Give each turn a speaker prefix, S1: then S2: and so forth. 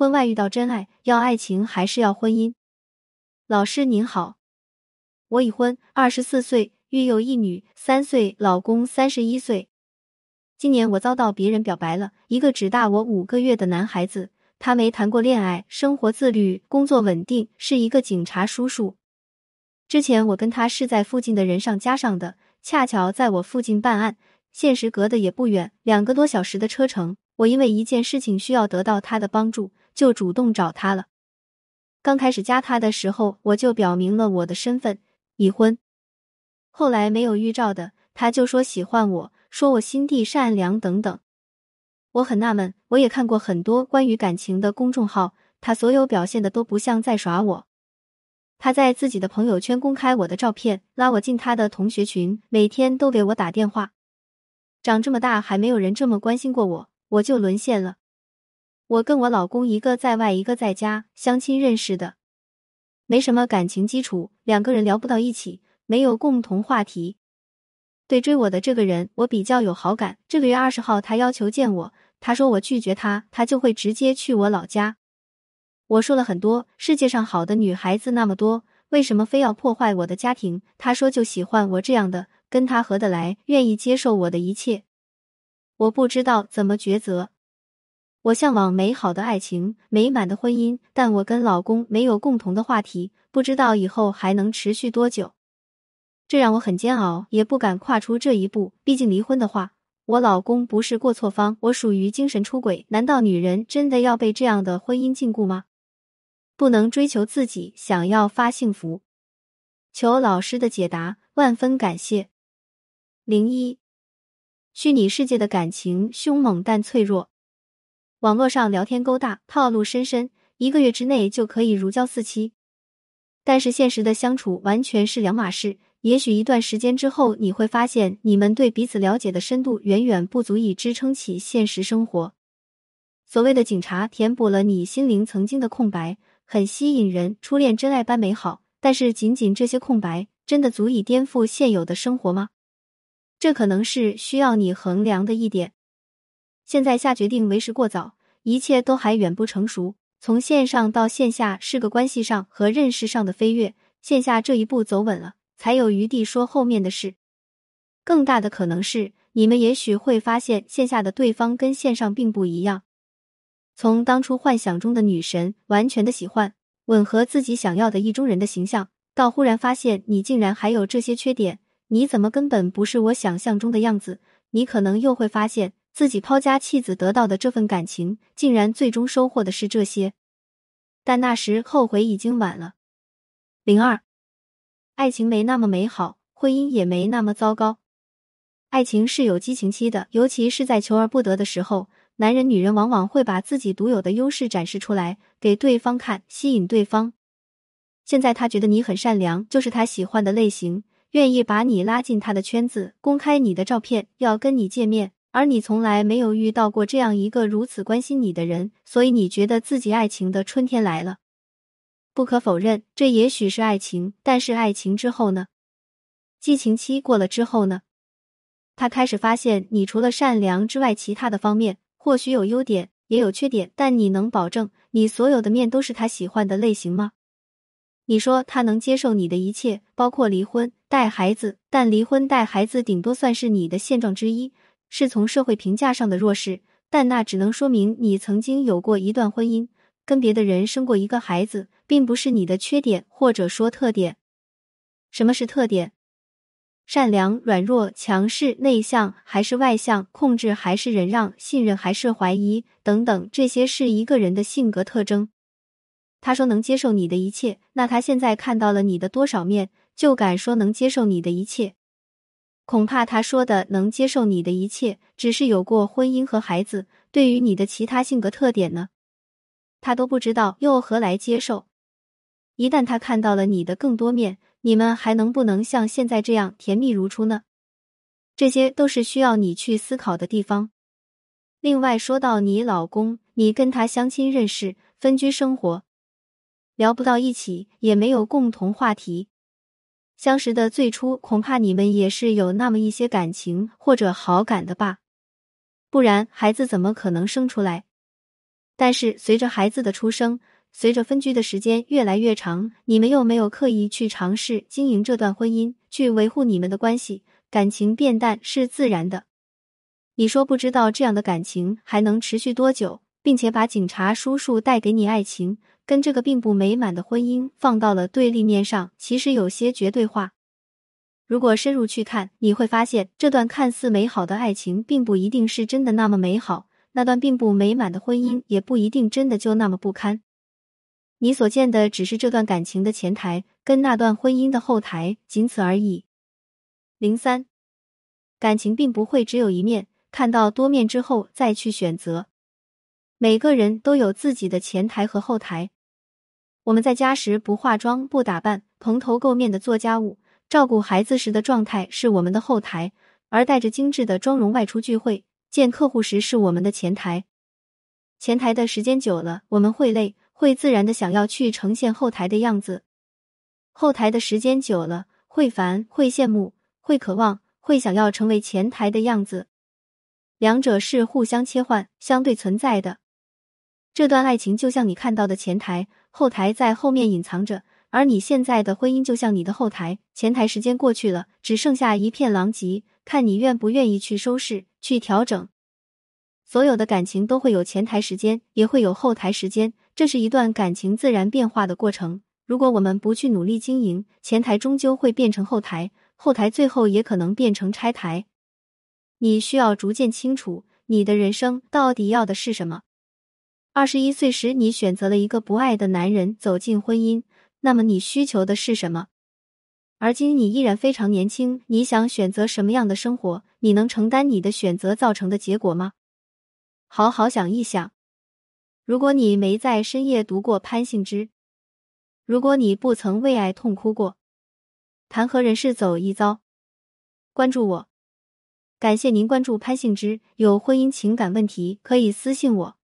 S1: 婚外遇到真爱，要爱情还是要婚姻？老师您好，我已婚，二十四岁，育有一女三岁，老公三十一岁。今年我遭到别人表白了，一个只大我五个月的男孩子，他没谈过恋爱，生活自律，工作稳定，是一个警察叔叔。之前我跟他是在附近的人上加上的，恰巧在我附近办案，现实隔得也不远，两个多小时的车程。我因为一件事情需要得到他的帮助，就主动找他了。刚开始加他的时候，我就表明了我的身份，已婚。后来没有预兆的，他就说喜欢我，说我心地善良等等。我很纳闷，我也看过很多关于感情的公众号，他所有表现的都不像在耍我。他在自己的朋友圈公开我的照片，拉我进他的同学群，每天都给我打电话。长这么大还没有人这么关心过我，我就沦陷了。我跟我老公一个在外，一个在家，相亲认识的，没什么感情基础，两个人聊不到一起，没有共同话题。对追我的这个人，我比较有好感。这个月二十号，他要求见我，他说我拒绝他，他就会直接去我老家。我说了很多，世界上好的女孩子那么多，为什么非要破坏我的家庭？他说就喜欢我这样的，跟他合得来，愿意接受我的一切。我不知道怎么抉择。我向往美好的爱情、美满的婚姻，但我跟老公没有共同的话题，不知道以后还能持续多久，这让我很煎熬，也不敢跨出这一步。毕竟离婚的话，我老公不是过错方，我属于精神出轨。难道女人真的要被这样的婚姻禁锢吗？不能追求自己想要发幸福？求老师的解答，万分感谢。零一，虚拟世界的感情凶猛但脆弱。网络上聊天勾搭，套路深深，一个月之内就可以如胶似漆。但是现实的相处完全是两码事。也许一段时间之后，你会发现你们对彼此了解的深度远远不足以支撑起现实生活。所谓的警察填补了你心灵曾经的空白，很吸引人，初恋真爱般美好。但是仅仅这些空白，真的足以颠覆现有的生活吗？这可能是需要你衡量的一点。现在下决定为时过早，一切都还远不成熟。从线上到线下是个关系上和认识上的飞跃，线下这一步走稳了，才有余地说后面的事。更大的可能是，你们也许会发现线下的对方跟线上并不一样。从当初幻想中的女神，完全的喜欢，吻合自己想要的意中人的形象，到忽然发现你竟然还有这些缺点，你怎么根本不是我想象中的样子？你可能又会发现。自己抛家弃子得到的这份感情，竟然最终收获的是这些，但那时后悔已经晚了。零二，爱情没那么美好，婚姻也没那么糟糕。爱情是有激情期的，尤其是在求而不得的时候，男人女人往往会把自己独有的优势展示出来给对方看，吸引对方。现在他觉得你很善良，就是他喜欢的类型，愿意把你拉进他的圈子，公开你的照片，要跟你见面。而你从来没有遇到过这样一个如此关心你的人，所以你觉得自己爱情的春天来了。不可否认，这也许是爱情，但是爱情之后呢？激情期过了之后呢？他开始发现，你除了善良之外，其他的方面或许有优点，也有缺点，但你能保证你所有的面都是他喜欢的类型吗？你说他能接受你的一切，包括离婚、带孩子，但离婚带孩子顶多算是你的现状之一。是从社会评价上的弱势，但那只能说明你曾经有过一段婚姻，跟别的人生过一个孩子，并不是你的缺点或者说特点。什么是特点？善良、软弱、强势、内向还是外向？控制还是忍让？信任还是怀疑？等等，这些是一个人的性格特征。他说能接受你的一切，那他现在看到了你的多少面，就敢说能接受你的一切？恐怕他说的能接受你的一切，只是有过婚姻和孩子。对于你的其他性格特点呢，他都不知道，又何来接受？一旦他看到了你的更多面，你们还能不能像现在这样甜蜜如初呢？这些都是需要你去思考的地方。另外，说到你老公，你跟他相亲认识，分居生活，聊不到一起，也没有共同话题。相识的最初，恐怕你们也是有那么一些感情或者好感的吧，不然孩子怎么可能生出来？但是随着孩子的出生，随着分居的时间越来越长，你们又没有刻意去尝试经营这段婚姻，去维护你们的关系，感情变淡是自然的。你说不知道这样的感情还能持续多久，并且把警察叔叔带给你爱情跟这个并不美满的婚姻放到了对立面上，其实有些绝对化。如果深入去看，你会发现这段看似美好的爱情，并不一定是真的那么美好；那段并不美满的婚姻，也不一定真的就那么不堪。你所见的只是这段感情的前台，跟那段婚姻的后台，仅此而已。零三，感情并不会只有一面，看到多面之后再去选择。每个人都有自己的前台和后台。我们在家时不化妆、不打扮，蓬头垢面的做家务。照顾孩子时的状态是我们的后台，而带着精致的妆容外出聚会、见客户时是我们的前台。前台的时间久了，我们会累，会自然的想要去呈现后台的样子；后台的时间久了，会烦，会羡慕，会渴望，会想要成为前台的样子。两者是互相切换、相对存在的。这段爱情就像你看到的前台，后台在后面隐藏着。而你现在的婚姻就像你的后台，前台时间过去了，只剩下一片狼藉，看你愿不愿意去收拾、去调整。所有的感情都会有前台时间，也会有后台时间，这是一段感情自然变化的过程。如果我们不去努力经营，前台终究会变成后台，后台最后也可能变成拆台。你需要逐渐清楚，你的人生到底要的是什么。二十一岁时，你选择了一个不爱的男人，走进婚姻。那么你需求的是什么？而今你依然非常年轻，你想选择什么样的生活？你能承担你的选择造成的结果吗？好好想一想。如果你没在深夜读过潘幸之，如果你不曾为爱痛哭过，谈何人世走一遭？关注我，感谢您关注潘幸之。有婚姻情感问题可以私信我。